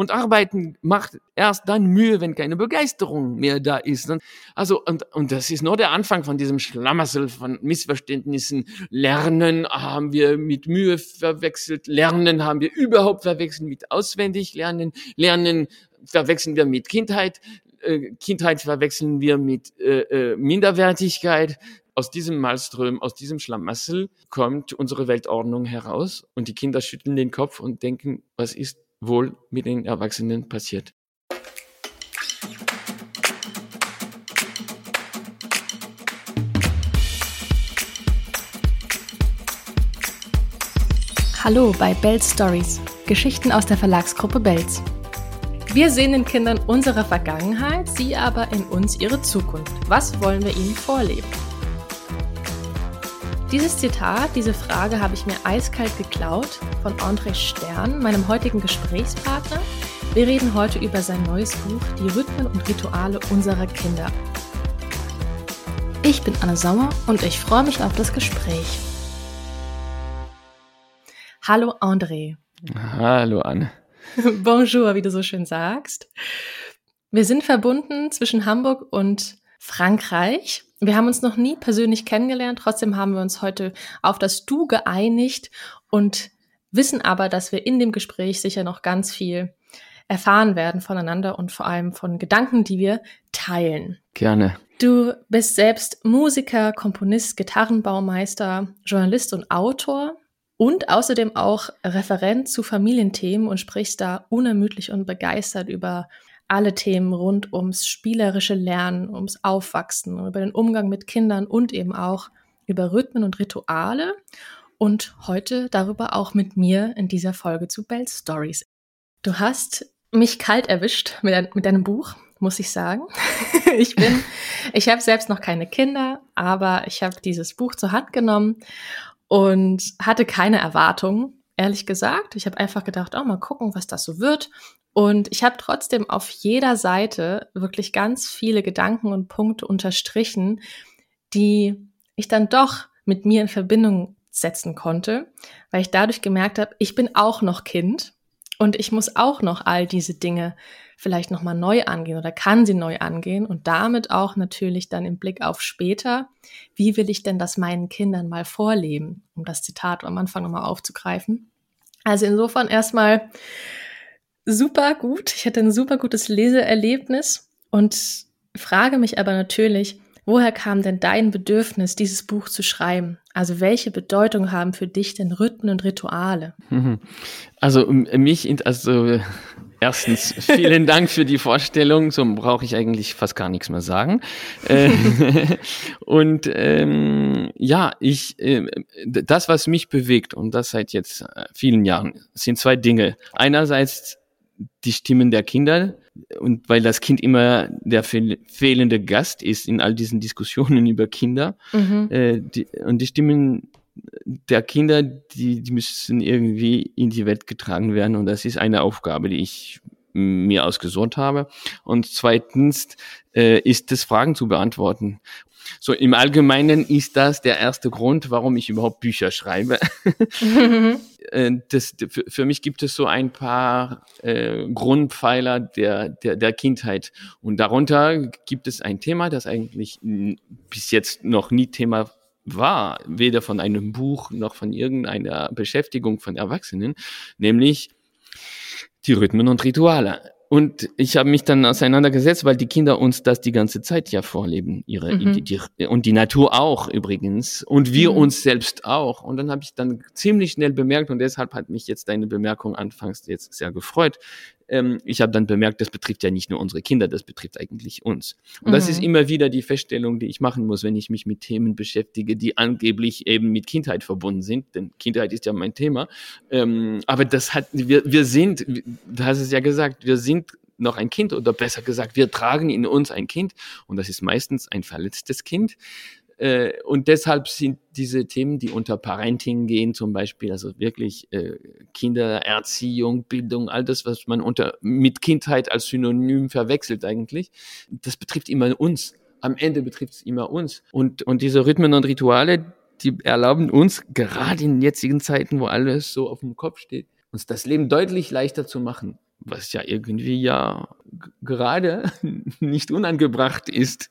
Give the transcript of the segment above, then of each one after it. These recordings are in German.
Und Arbeiten macht erst dann Mühe, wenn keine Begeisterung mehr da ist. Also, und, und das ist nur der Anfang von diesem Schlamassel von Missverständnissen. Lernen haben wir mit Mühe verwechselt. Lernen haben wir überhaupt verwechselt mit auswendig lernen. Lernen verwechseln wir mit Kindheit. Äh, Kindheit verwechseln wir mit äh, äh, Minderwertigkeit. Aus diesem Malström, aus diesem Schlamassel kommt unsere Weltordnung heraus und die Kinder schütteln den Kopf und denken, was ist wohl mit den Erwachsenen passiert. Hallo bei Bells Stories, Geschichten aus der Verlagsgruppe Bells. Wir sehen den Kindern unsere Vergangenheit, sie aber in uns ihre Zukunft. Was wollen wir ihnen vorleben? Dieses Zitat, diese Frage habe ich mir eiskalt geklaut von André Stern, meinem heutigen Gesprächspartner. Wir reden heute über sein neues Buch Die Rhythmen und Rituale unserer Kinder. Ich bin Anne Sommer und ich freue mich auf das Gespräch. Hallo André. Hallo Anne. Bonjour, wie du so schön sagst. Wir sind verbunden zwischen Hamburg und Frankreich. Wir haben uns noch nie persönlich kennengelernt, trotzdem haben wir uns heute auf das Du geeinigt und wissen aber, dass wir in dem Gespräch sicher noch ganz viel erfahren werden voneinander und vor allem von Gedanken, die wir teilen. Gerne. Du bist selbst Musiker, Komponist, Gitarrenbaumeister, Journalist und Autor und außerdem auch Referent zu Familienthemen und sprichst da unermüdlich und begeistert über alle Themen rund ums spielerische Lernen, ums Aufwachsen, über den Umgang mit Kindern und eben auch über Rhythmen und Rituale. Und heute darüber auch mit mir in dieser Folge zu Bell Stories. Du hast mich kalt erwischt mit, ein, mit deinem Buch, muss ich sagen. ich bin, ich habe selbst noch keine Kinder, aber ich habe dieses Buch zur Hand genommen und hatte keine Erwartungen, ehrlich gesagt. Ich habe einfach gedacht, oh, mal gucken, was das so wird. Und ich habe trotzdem auf jeder Seite wirklich ganz viele Gedanken und Punkte unterstrichen, die ich dann doch mit mir in Verbindung setzen konnte, weil ich dadurch gemerkt habe, ich bin auch noch Kind und ich muss auch noch all diese Dinge vielleicht nochmal neu angehen oder kann sie neu angehen und damit auch natürlich dann im Blick auf später, wie will ich denn das meinen Kindern mal vorleben, um das Zitat am Anfang nochmal aufzugreifen. Also insofern erstmal super gut. Ich hatte ein super gutes Leseerlebnis und frage mich aber natürlich, woher kam denn dein Bedürfnis, dieses Buch zu schreiben? Also welche Bedeutung haben für dich denn Rhythmen und Rituale? Mhm. Also mich, also erstens vielen Dank für die Vorstellung. So brauche ich eigentlich fast gar nichts mehr sagen. Äh, und ähm, ja, ich, äh, das, was mich bewegt und das seit jetzt äh, vielen Jahren, sind zwei Dinge. Einerseits die Stimmen der Kinder und weil das Kind immer der fehlende Gast ist in all diesen Diskussionen über Kinder mhm. äh, die, und die Stimmen der Kinder, die, die müssen irgendwie in die Welt getragen werden und das ist eine Aufgabe, die ich mir ausgesucht habe. Und zweitens äh, ist es, Fragen zu beantworten. So im Allgemeinen ist das der erste Grund, warum ich überhaupt Bücher schreibe. Mhm. das, für, für, mich gibt es so ein paar äh, Grundpfeiler der, der, der Kindheit. Und darunter gibt es ein Thema, das eigentlich bis jetzt noch nie Thema war, weder von einem Buch noch von irgendeiner Beschäftigung von Erwachsenen, nämlich die Rhythmen und Rituale. Und ich habe mich dann auseinandergesetzt, weil die Kinder uns das die ganze Zeit ja vorleben, ihre mhm. die, die, und die Natur auch übrigens und wir mhm. uns selbst auch. Und dann habe ich dann ziemlich schnell bemerkt und deshalb hat mich jetzt deine Bemerkung anfangs jetzt sehr gefreut, ähm, ich habe dann bemerkt, das betrifft ja nicht nur unsere Kinder, das betrifft eigentlich uns. Und mhm. das ist immer wieder die Feststellung, die ich machen muss, wenn ich mich mit Themen beschäftige, die angeblich eben mit Kindheit verbunden sind, denn Kindheit ist ja mein Thema. Ähm, aber das hat, wir, wir sind, du hast es ja gesagt, wir sind noch ein Kind oder besser gesagt, wir tragen in uns ein Kind und das ist meistens ein verletztes Kind. Äh, und deshalb sind diese Themen, die unter Parenting gehen, zum Beispiel, also wirklich äh, Kindererziehung, Bildung, all das, was man unter mit Kindheit als Synonym verwechselt eigentlich, das betrifft immer uns. Am Ende betrifft es immer uns. Und, und diese Rhythmen und Rituale, die erlauben uns, gerade in jetzigen Zeiten, wo alles so auf dem Kopf steht, uns das Leben deutlich leichter zu machen was ja irgendwie ja gerade nicht unangebracht ist.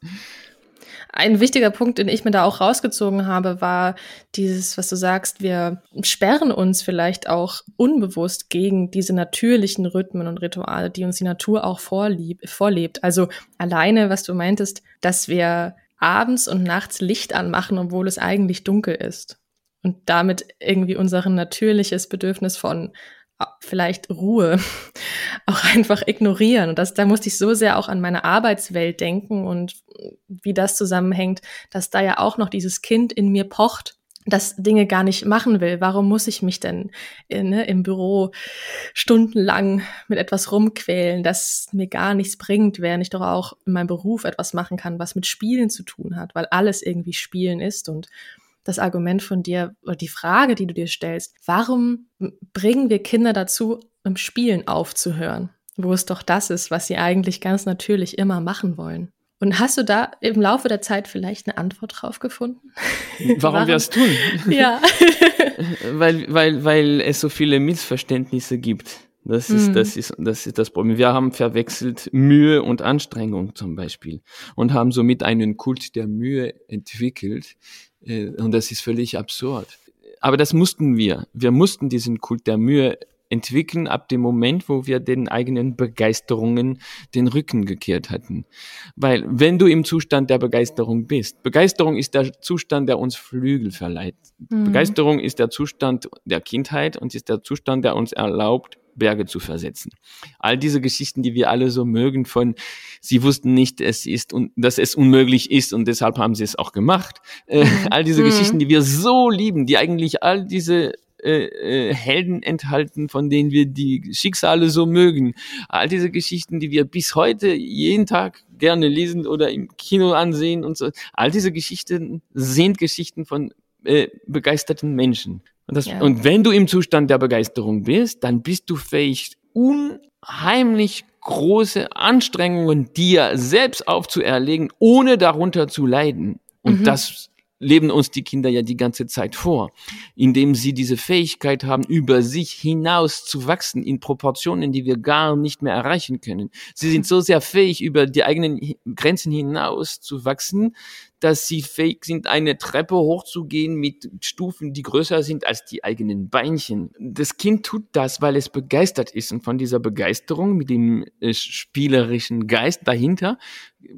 Ein wichtiger Punkt, den ich mir da auch rausgezogen habe, war dieses, was du sagst, wir sperren uns vielleicht auch unbewusst gegen diese natürlichen Rhythmen und Rituale, die uns die Natur auch vorlieb, vorlebt. Also alleine, was du meintest, dass wir abends und nachts Licht anmachen, obwohl es eigentlich dunkel ist. Und damit irgendwie unser natürliches Bedürfnis von vielleicht Ruhe auch einfach ignorieren. Und das, da musste ich so sehr auch an meine Arbeitswelt denken und wie das zusammenhängt, dass da ja auch noch dieses Kind in mir pocht, das Dinge gar nicht machen will. Warum muss ich mich denn äh, ne, im Büro stundenlang mit etwas rumquälen, das mir gar nichts bringt, während ich doch auch in meinem Beruf etwas machen kann, was mit Spielen zu tun hat, weil alles irgendwie Spielen ist und das Argument von dir oder die Frage, die du dir stellst, warum bringen wir Kinder dazu, im Spielen aufzuhören, wo es doch das ist, was sie eigentlich ganz natürlich immer machen wollen? Und hast du da im Laufe der Zeit vielleicht eine Antwort drauf gefunden? Warum, Warum? wir es tun? Ja. weil, weil, weil es so viele Missverständnisse gibt. Das ist, mhm. das ist, das ist das Problem. Wir haben verwechselt Mühe und Anstrengung zum Beispiel und haben somit einen Kult der Mühe entwickelt, äh, und das ist völlig absurd. Aber das mussten wir. Wir mussten diesen Kult der Mühe entwickeln ab dem Moment, wo wir den eigenen Begeisterungen den Rücken gekehrt hatten. Weil wenn du im Zustand der Begeisterung bist, Begeisterung ist der Zustand, der uns Flügel verleiht. Mhm. Begeisterung ist der Zustand der Kindheit und ist der Zustand, der uns erlaubt, Berge zu versetzen. All diese Geschichten, die wir alle so mögen von, sie wussten nicht, es ist und dass es unmöglich ist und deshalb haben sie es auch gemacht. Äh, mhm. all diese mhm. Geschichten, die wir so lieben, die eigentlich all diese äh, äh, Helden enthalten, von denen wir die Schicksale so mögen. All diese Geschichten, die wir bis heute jeden Tag gerne lesen oder im Kino ansehen und so. All diese Geschichten sind Geschichten von äh, begeisterten Menschen. Und, das, ja. und wenn du im Zustand der Begeisterung bist, dann bist du fähig, unheimlich große Anstrengungen dir selbst aufzuerlegen, ohne darunter zu leiden. Und mhm. das leben uns die Kinder ja die ganze Zeit vor, indem sie diese Fähigkeit haben, über sich hinaus zu wachsen in Proportionen, die wir gar nicht mehr erreichen können. Sie sind so sehr fähig, über die eigenen Grenzen hinaus zu wachsen, dass sie fähig sind, eine Treppe hochzugehen mit Stufen, die größer sind als die eigenen Beinchen. Das Kind tut das, weil es begeistert ist und von dieser Begeisterung mit dem äh, spielerischen Geist dahinter,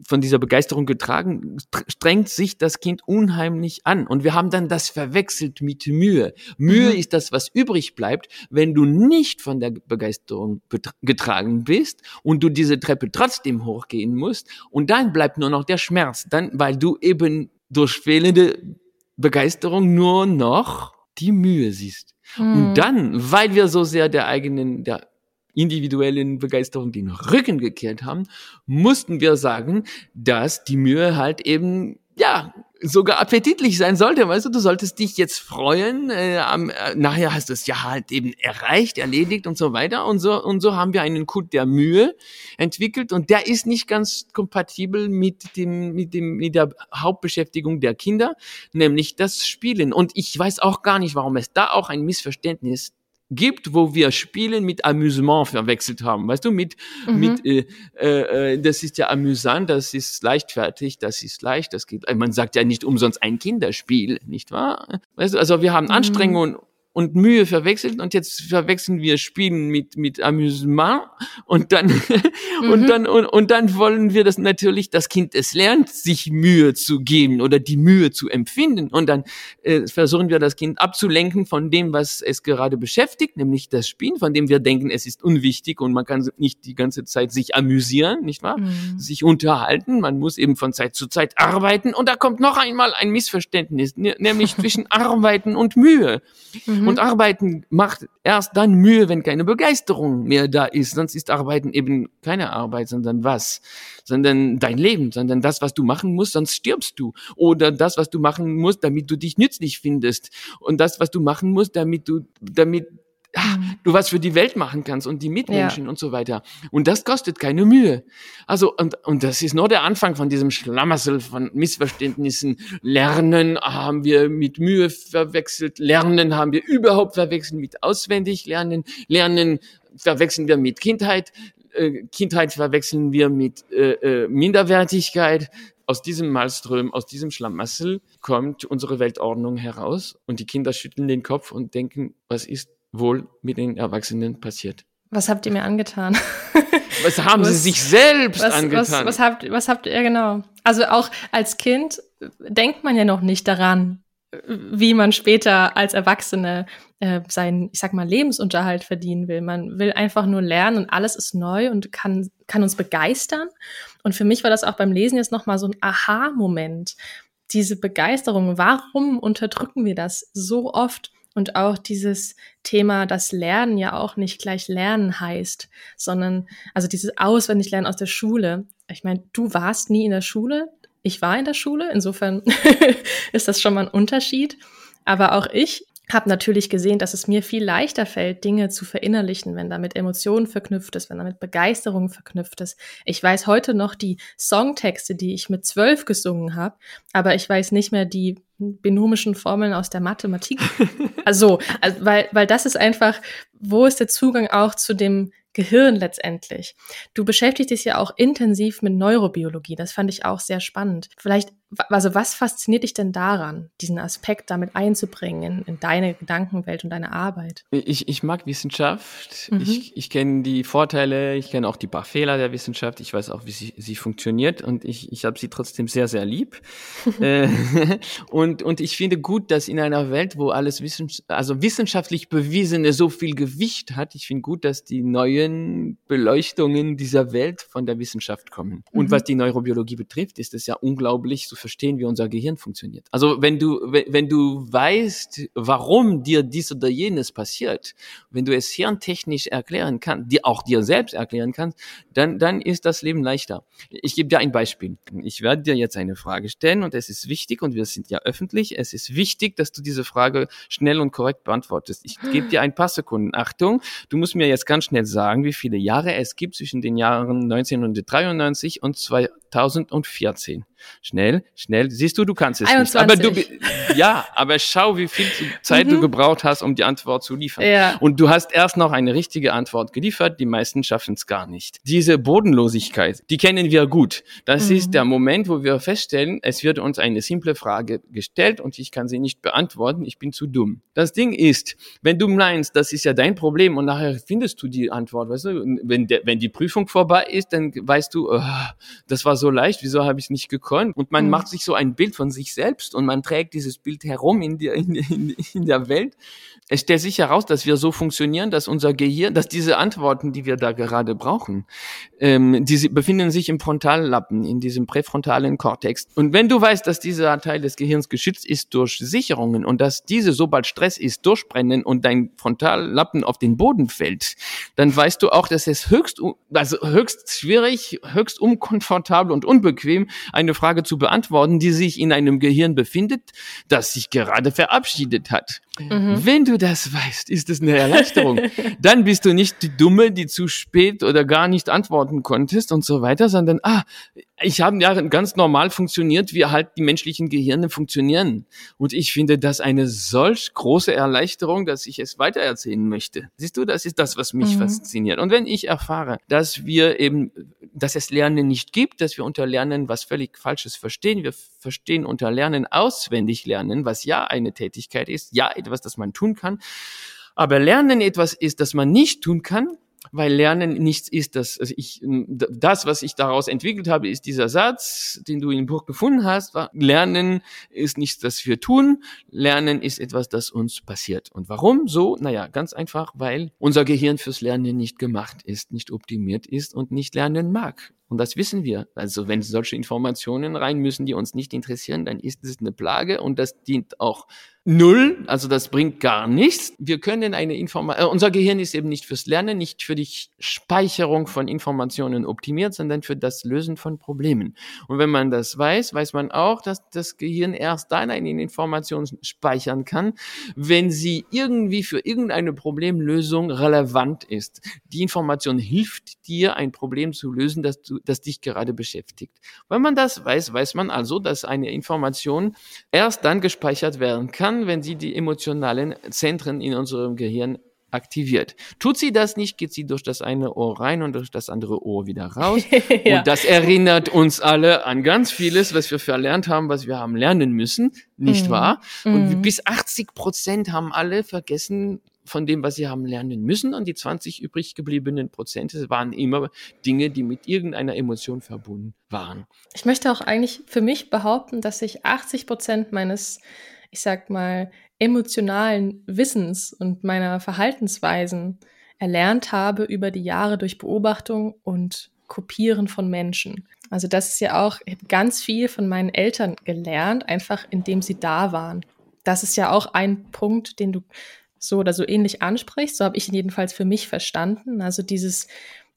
von dieser Begeisterung getragen, strengt sich das Kind unheimlich an. Und wir haben dann das verwechselt mit Mühe. Mühe mhm. ist das, was übrig bleibt, wenn du nicht von der Begeisterung getragen bist und du diese Treppe trotzdem hochgehen musst. Und dann bleibt nur noch der Schmerz, dann, weil du eben durch fehlende Begeisterung nur noch die Mühe siehst. Mhm. Und dann, weil wir so sehr der eigenen, der individuellen Begeisterung den Rücken gekehrt haben, mussten wir sagen, dass die Mühe halt eben ja, sogar appetitlich sein sollte. Weißt du, du solltest dich jetzt freuen. Äh, am, äh, nachher hast du es ja halt eben erreicht, erledigt und so weiter. Und so, und so haben wir einen Kult der Mühe entwickelt und der ist nicht ganz kompatibel mit dem, mit dem, mit der Hauptbeschäftigung der Kinder, nämlich das Spielen. Und ich weiß auch gar nicht, warum es da auch ein Missverständnis gibt, wo wir Spielen mit Amüsement verwechselt haben. Weißt du, mit, mhm. mit äh, äh, das ist ja amüsant, das ist leichtfertig, das ist leicht, das geht. Man sagt ja nicht umsonst ein Kinderspiel, nicht wahr? Weißt du, also wir haben mhm. Anstrengungen und Mühe verwechselt und jetzt verwechseln wir Spielen mit mit Amüsement und dann mhm. und dann und, und dann wollen wir das natürlich das Kind es lernt sich Mühe zu geben oder die Mühe zu empfinden und dann äh, versuchen wir das Kind abzulenken von dem was es gerade beschäftigt nämlich das Spielen von dem wir denken es ist unwichtig und man kann nicht die ganze Zeit sich amüsieren nicht wahr mhm. sich unterhalten man muss eben von Zeit zu Zeit arbeiten und da kommt noch einmal ein Missverständnis nämlich zwischen Arbeiten und Mühe mhm. Mhm. Und Arbeiten macht erst dann Mühe, wenn keine Begeisterung mehr da ist. Sonst ist Arbeiten eben keine Arbeit, sondern was? Sondern dein Leben, sondern das, was du machen musst, sonst stirbst du. Oder das, was du machen musst, damit du dich nützlich findest. Und das, was du machen musst, damit du, damit ja, mhm. du was für die Welt machen kannst und die Mitmenschen ja. und so weiter. Und das kostet keine Mühe. Also, und, und das ist nur der Anfang von diesem Schlamassel von Missverständnissen. Lernen haben wir mit Mühe verwechselt. Lernen haben wir überhaupt verwechselt mit auswendig lernen. Lernen verwechseln wir mit Kindheit. Äh, Kindheit verwechseln wir mit äh, äh, Minderwertigkeit. Aus diesem Malström, aus diesem Schlamassel kommt unsere Weltordnung heraus und die Kinder schütteln den Kopf und denken, was ist wohl mit den Erwachsenen passiert? Was habt ihr mir angetan? Was haben was, sie sich selbst was, angetan? Was, was, habt, was habt ihr, genau. Also auch als Kind denkt man ja noch nicht daran, wie man später als Erwachsene äh, seinen, ich sag mal, Lebensunterhalt verdienen will. Man will einfach nur lernen und alles ist neu und kann, kann uns begeistern. Und für mich war das auch beim Lesen jetzt nochmal so ein Aha-Moment. Diese Begeisterung, warum unterdrücken wir das so oft? Und auch dieses Thema, dass Lernen ja auch nicht gleich Lernen heißt, sondern also dieses Auswendiglernen aus der Schule. Ich meine, du warst nie in der Schule, ich war in der Schule, insofern ist das schon mal ein Unterschied. Aber auch ich habe natürlich gesehen, dass es mir viel leichter fällt, Dinge zu verinnerlichen, wenn damit Emotionen verknüpft ist, wenn damit Begeisterung verknüpft ist. Ich weiß heute noch die Songtexte, die ich mit zwölf gesungen habe, aber ich weiß nicht mehr die binomischen Formeln aus der Mathematik. also, also weil, weil das ist einfach, wo ist der Zugang auch zu dem Gehirn letztendlich. Du beschäftigst dich ja auch intensiv mit Neurobiologie. Das fand ich auch sehr spannend. Vielleicht also was fasziniert dich denn daran, diesen Aspekt damit einzubringen in, in deine Gedankenwelt und deine Arbeit? Ich, ich mag Wissenschaft. Mhm. Ich, ich kenne die Vorteile, ich kenne auch die paar Fehler der Wissenschaft. Ich weiß auch, wie sie, sie funktioniert und ich, ich habe sie trotzdem sehr, sehr lieb. äh, und, und ich finde gut, dass in einer Welt, wo alles wissens also wissenschaftlich Bewiesene so viel Gewicht hat, ich finde gut, dass die neuen Beleuchtungen dieser Welt von der Wissenschaft kommen. Und mhm. was die Neurobiologie betrifft, ist es ja unglaublich, so verstehen, wie unser Gehirn funktioniert. Also wenn du, wenn du weißt, warum dir dies oder jenes passiert, wenn du es hirntechnisch erklären kannst, dir auch dir selbst erklären kannst, dann, dann ist das Leben leichter. Ich gebe dir ein Beispiel. Ich werde dir jetzt eine Frage stellen und es ist wichtig und wir sind ja öffentlich. Es ist wichtig, dass du diese Frage schnell und korrekt beantwortest. Ich gebe dir ein paar Sekunden. Achtung, du musst mir jetzt ganz schnell sagen, wie viele Jahre es gibt zwischen den Jahren 1993 und 2014. Schnell, schnell. Siehst du, du kannst es 21. nicht. Aber du, ja, aber schau, wie viel Zeit mhm. du gebraucht hast, um die Antwort zu liefern. Ja. Und du hast erst noch eine richtige Antwort geliefert. Die meisten schaffen es gar nicht. Diese Bodenlosigkeit, die kennen wir gut. Das mhm. ist der Moment, wo wir feststellen, es wird uns eine simple Frage gestellt und ich kann sie nicht beantworten. Ich bin zu dumm. Das Ding ist, wenn du meinst, das ist ja dein Problem und nachher findest du die Antwort, weißt du, wenn, der, wenn die Prüfung vorbei ist, dann weißt du, oh, das war so leicht, wieso habe ich es nicht gekonnt? Können. Und man mhm. macht sich so ein Bild von sich selbst und man trägt dieses Bild herum in der, in, in, in der Welt. Es stellt sich heraus, dass wir so funktionieren, dass unser Gehirn, dass diese Antworten, die wir da gerade brauchen, ähm, die befinden sich im Frontallappen, in diesem präfrontalen Kortex. Und wenn du weißt, dass dieser Teil des Gehirns geschützt ist durch Sicherungen und dass diese, sobald Stress ist, durchbrennen und dein Frontallappen auf den Boden fällt, dann weißt du auch, dass es höchst, also höchst schwierig, höchst unkomfortabel und unbequem eine Frage zu beantworten, die sich in einem Gehirn befindet, das sich gerade verabschiedet hat. Mhm. Wenn du das weißt, ist es eine Erleichterung. Dann bist du nicht die Dumme, die zu spät oder gar nicht antworten konntest und so weiter, sondern, ah, ich habe ja ganz normal funktioniert, wie halt die menschlichen Gehirne funktionieren. Und ich finde das eine solch große Erleichterung, dass ich es weitererzählen möchte. Siehst du, das ist das, was mich mhm. fasziniert. Und wenn ich erfahre, dass wir eben, dass es Lernen nicht gibt, dass wir unter Lernen was völlig Falsches verstehen, wir verstehen unter Lernen auswendig lernen, was ja eine Tätigkeit ist, ja etwas, das man tun kann. Aber Lernen etwas ist, das man nicht tun kann, weil Lernen nichts ist. Das, also ich, das, was ich daraus entwickelt habe, ist dieser Satz, den du im Buch gefunden hast. War, Lernen ist nichts, das wir tun. Lernen ist etwas, das uns passiert. Und warum so? Naja, ganz einfach, weil unser Gehirn fürs Lernen nicht gemacht ist, nicht optimiert ist und nicht lernen mag. Und das wissen wir. Also wenn solche Informationen rein müssen, die uns nicht interessieren, dann ist es eine Plage und das dient auch Null, also das bringt gar nichts. Wir können eine Information, äh, unser Gehirn ist eben nicht fürs Lernen, nicht für die Speicherung von Informationen optimiert, sondern für das Lösen von Problemen. Und wenn man das weiß, weiß man auch, dass das Gehirn erst dann eine Information speichern kann, wenn sie irgendwie für irgendeine Problemlösung relevant ist. Die Information hilft dir, ein Problem zu lösen, das, du, das dich gerade beschäftigt. Wenn man das weiß, weiß man also, dass eine Information erst dann gespeichert werden kann, kann, wenn sie die emotionalen Zentren in unserem Gehirn aktiviert. Tut sie das nicht, geht sie durch das eine Ohr rein und durch das andere Ohr wieder raus. ja. Und das erinnert uns alle an ganz vieles, was wir verlernt haben, was wir haben lernen müssen, nicht mhm. wahr? Und mhm. bis 80 Prozent haben alle vergessen, von dem, was sie haben lernen müssen. Und die 20 übrig gebliebenen Prozente waren immer Dinge, die mit irgendeiner Emotion verbunden waren. Ich möchte auch eigentlich für mich behaupten, dass ich 80 Prozent meines ich sag mal, emotionalen Wissens und meiner Verhaltensweisen erlernt habe über die Jahre durch Beobachtung und Kopieren von Menschen. Also das ist ja auch, ich habe ganz viel von meinen Eltern gelernt, einfach indem sie da waren. Das ist ja auch ein Punkt, den du so oder so ähnlich ansprichst. So habe ich ihn jedenfalls für mich verstanden. Also dieses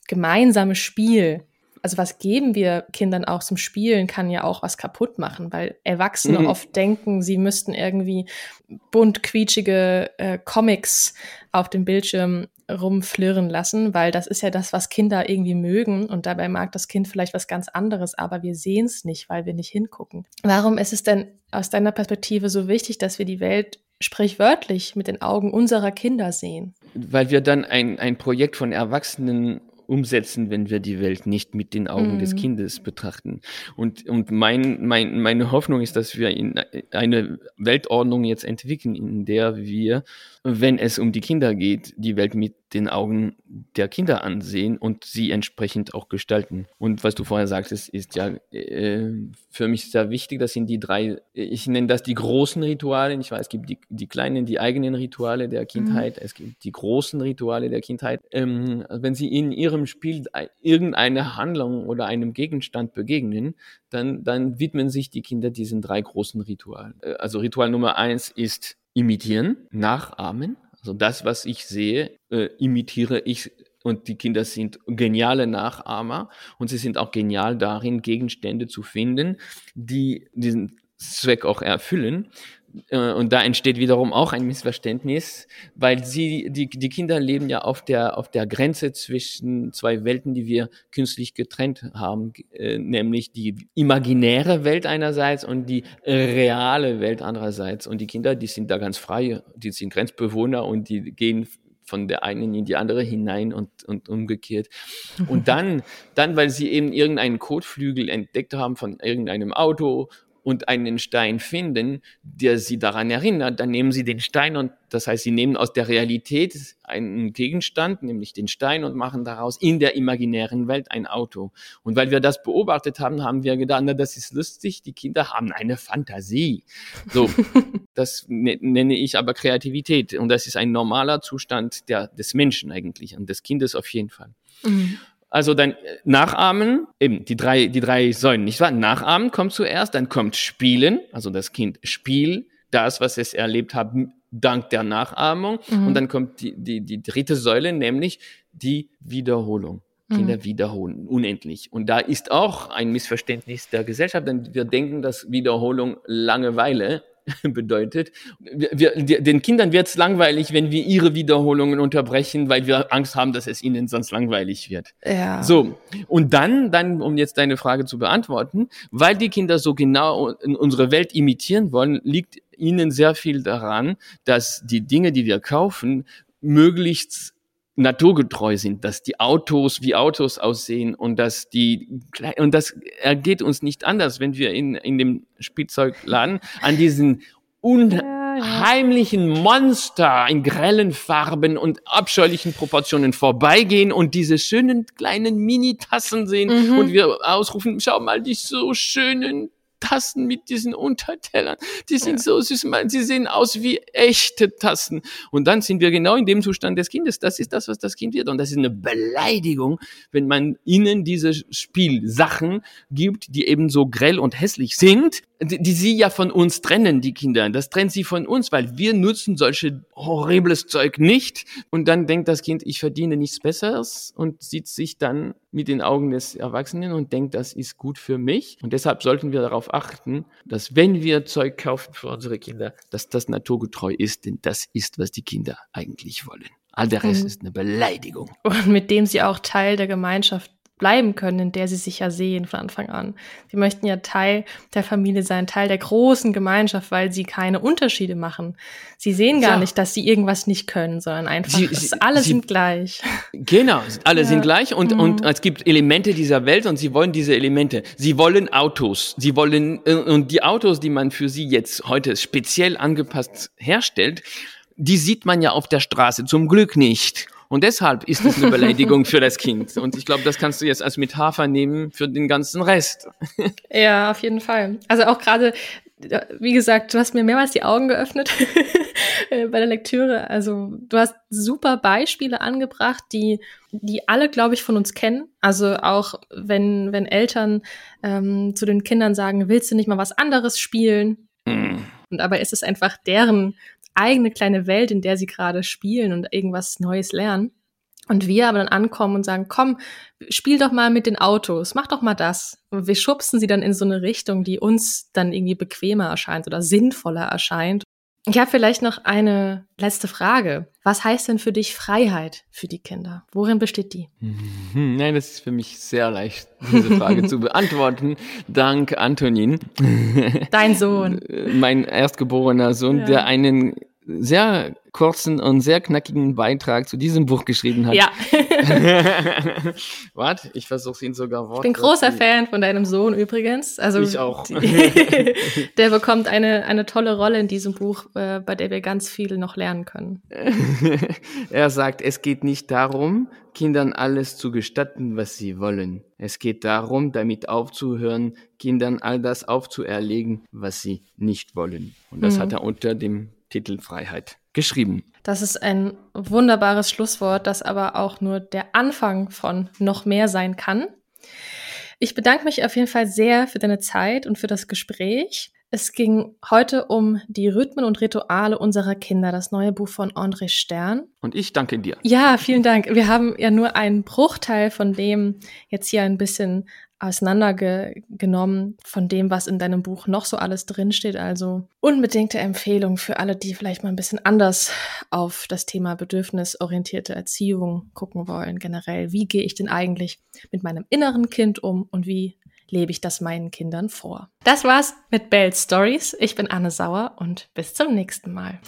gemeinsame Spiel, also was geben wir Kindern auch zum Spielen, kann ja auch was kaputt machen, weil Erwachsene mhm. oft denken, sie müssten irgendwie bunt quietschige äh, Comics auf dem Bildschirm rumflirren lassen, weil das ist ja das, was Kinder irgendwie mögen und dabei mag das Kind vielleicht was ganz anderes, aber wir sehen es nicht, weil wir nicht hingucken. Warum ist es denn aus deiner Perspektive so wichtig, dass wir die Welt sprichwörtlich mit den Augen unserer Kinder sehen? Weil wir dann ein, ein Projekt von Erwachsenen umsetzen, wenn wir die Welt nicht mit den Augen mm. des mhm. Kindes betrachten. Und, und mein, mein, meine Hoffnung ist, dass wir in eine Weltordnung jetzt entwickeln, in der wir, wenn es um die Kinder geht, die Welt mit den Augen der Kinder ansehen und sie entsprechend auch gestalten. Und was du vorher sagtest, ist ja äh, für mich sehr wichtig. Das sind die drei, ich nenne das die großen Rituale. Ich weiß, es gibt die, die kleinen, die eigenen Rituale der Kindheit. Mhm. Es gibt die großen Rituale der Kindheit. Ähm, wenn sie in ihrem Spiel irgendeine Handlung oder einem Gegenstand begegnen, dann, dann widmen sich die Kinder diesen drei großen Ritualen. Äh, also Ritual Nummer eins ist imitieren, nachahmen. Also das, was ich sehe, äh, imitiere ich und die Kinder sind geniale Nachahmer und sie sind auch genial darin, Gegenstände zu finden, die diesen Zweck auch erfüllen. Äh, und da entsteht wiederum auch ein Missverständnis, weil sie, die, die Kinder leben ja auf der, auf der Grenze zwischen zwei Welten, die wir künstlich getrennt haben, äh, nämlich die imaginäre Welt einerseits und die reale Welt andererseits. Und die Kinder, die sind da ganz frei, die sind Grenzbewohner und die gehen von der einen in die andere hinein und, und umgekehrt. Und dann, dann, weil sie eben irgendeinen Kotflügel entdeckt haben von irgendeinem Auto und einen Stein finden, der sie daran erinnert, dann nehmen sie den Stein und das heißt, sie nehmen aus der Realität einen Gegenstand, nämlich den Stein und machen daraus in der imaginären Welt ein Auto. Und weil wir das beobachtet haben, haben wir gedacht, na, das ist lustig, die Kinder haben eine Fantasie. So, das ne, nenne ich aber Kreativität und das ist ein normaler Zustand der, des Menschen eigentlich und des Kindes auf jeden Fall. Mhm. Also dann äh, Nachahmen, eben die drei, die drei Säulen, nicht wahr? Nachahmen kommt zuerst, dann kommt Spielen, also das Kind spielt das, was es erlebt hat, dank der Nachahmung. Mhm. Und dann kommt die, die, die dritte Säule, nämlich die Wiederholung. Kinder mhm. wiederholen, unendlich. Und da ist auch ein Missverständnis der Gesellschaft, denn wir denken, dass Wiederholung Langeweile bedeutet. Wir, wir, den Kindern wird es langweilig, wenn wir ihre Wiederholungen unterbrechen, weil wir Angst haben, dass es ihnen sonst langweilig wird. Ja. So. Und dann, dann, um jetzt deine Frage zu beantworten, weil die Kinder so genau in unsere Welt imitieren wollen, liegt ihnen sehr viel daran, dass die Dinge, die wir kaufen, möglichst naturgetreu sind, dass die Autos wie Autos aussehen und dass die und das ergeht uns nicht anders, wenn wir in in dem Spielzeugladen an diesen unheimlichen Monster in grellen Farben und abscheulichen Proportionen vorbeigehen und diese schönen kleinen Mini-Tassen sehen mhm. und wir ausrufen, schau mal, die so schönen Tassen mit diesen Untertellern. Die sind ja. so süß, sie sehen aus wie echte Tassen. Und dann sind wir genau in dem Zustand des Kindes. Das ist das, was das Kind wird. Und das ist eine Beleidigung, wenn man ihnen diese Spielsachen gibt, die eben so grell und hässlich sind, die, die sie ja von uns trennen, die Kinder. Das trennt sie von uns, weil wir nutzen solche horribles Zeug nicht. Und dann denkt das Kind, ich verdiene nichts Besseres und sieht sich dann mit den Augen des Erwachsenen und denkt, das ist gut für mich. Und deshalb sollten wir darauf achten, dass wenn wir Zeug kaufen für unsere Kinder, dass das naturgetreu ist, denn das ist, was die Kinder eigentlich wollen. All der Rest mhm. ist eine Beleidigung. Und mit dem sie auch Teil der Gemeinschaft bleiben können, in der sie sich ja sehen von Anfang an. Sie möchten ja Teil der Familie sein, Teil der großen Gemeinschaft, weil sie keine Unterschiede machen. Sie sehen gar ja. nicht, dass sie irgendwas nicht können, sondern einfach, sie, sie, alle sie, sind gleich. Genau, alle ja. sind gleich und, mhm. und es gibt Elemente dieser Welt und sie wollen diese Elemente. Sie wollen Autos. Sie wollen, äh, und die Autos, die man für sie jetzt heute speziell angepasst herstellt, die sieht man ja auf der Straße zum Glück nicht. Und deshalb ist es eine Beleidigung für das Kind. Und ich glaube, das kannst du jetzt als Metapher nehmen für den ganzen Rest. Ja, auf jeden Fall. Also auch gerade, wie gesagt, du hast mir mehrmals die Augen geöffnet bei der Lektüre. Also du hast super Beispiele angebracht, die, die alle, glaube ich, von uns kennen. Also auch wenn, wenn Eltern ähm, zu den Kindern sagen, willst du nicht mal was anderes spielen? Mhm. Und aber ist es einfach deren eigene kleine Welt, in der sie gerade spielen und irgendwas Neues lernen. Und wir aber dann ankommen und sagen, komm, spiel doch mal mit den Autos, mach doch mal das. Und wir schubsen sie dann in so eine Richtung, die uns dann irgendwie bequemer erscheint oder sinnvoller erscheint. Ich habe vielleicht noch eine letzte Frage. Was heißt denn für dich Freiheit für die Kinder? Worin besteht die? Nein, das ist für mich sehr leicht, diese Frage zu beantworten. Dank Antonin. Dein Sohn. Mein erstgeborener Sohn, ja. der einen sehr kurzen und sehr knackigen Beitrag zu diesem Buch geschrieben hat. Ja. Warte, ich versuche ihn sogar Wort. Ich bin großer Fan von deinem Sohn übrigens. Also ich auch. Die, der bekommt eine, eine tolle Rolle in diesem Buch, äh, bei der wir ganz viel noch lernen können. er sagt, es geht nicht darum, Kindern alles zu gestatten, was sie wollen. Es geht darum, damit aufzuhören, Kindern all das aufzuerlegen, was sie nicht wollen. Und das mhm. hat er unter dem Titel Freiheit geschrieben. Das ist ein wunderbares Schlusswort, das aber auch nur der Anfang von noch mehr sein kann. Ich bedanke mich auf jeden Fall sehr für deine Zeit und für das Gespräch. Es ging heute um die Rhythmen und Rituale unserer Kinder, das neue Buch von André Stern. Und ich danke dir. Ja, vielen Dank. Wir haben ja nur einen Bruchteil von dem jetzt hier ein bisschen auseinandergenommen von dem, was in deinem Buch noch so alles drinsteht. Also unbedingte Empfehlung für alle, die vielleicht mal ein bisschen anders auf das Thema bedürfnisorientierte Erziehung gucken wollen. Generell, wie gehe ich denn eigentlich mit meinem inneren Kind um und wie lebe ich das meinen Kindern vor? Das war's mit Bell Stories. Ich bin Anne Sauer und bis zum nächsten Mal.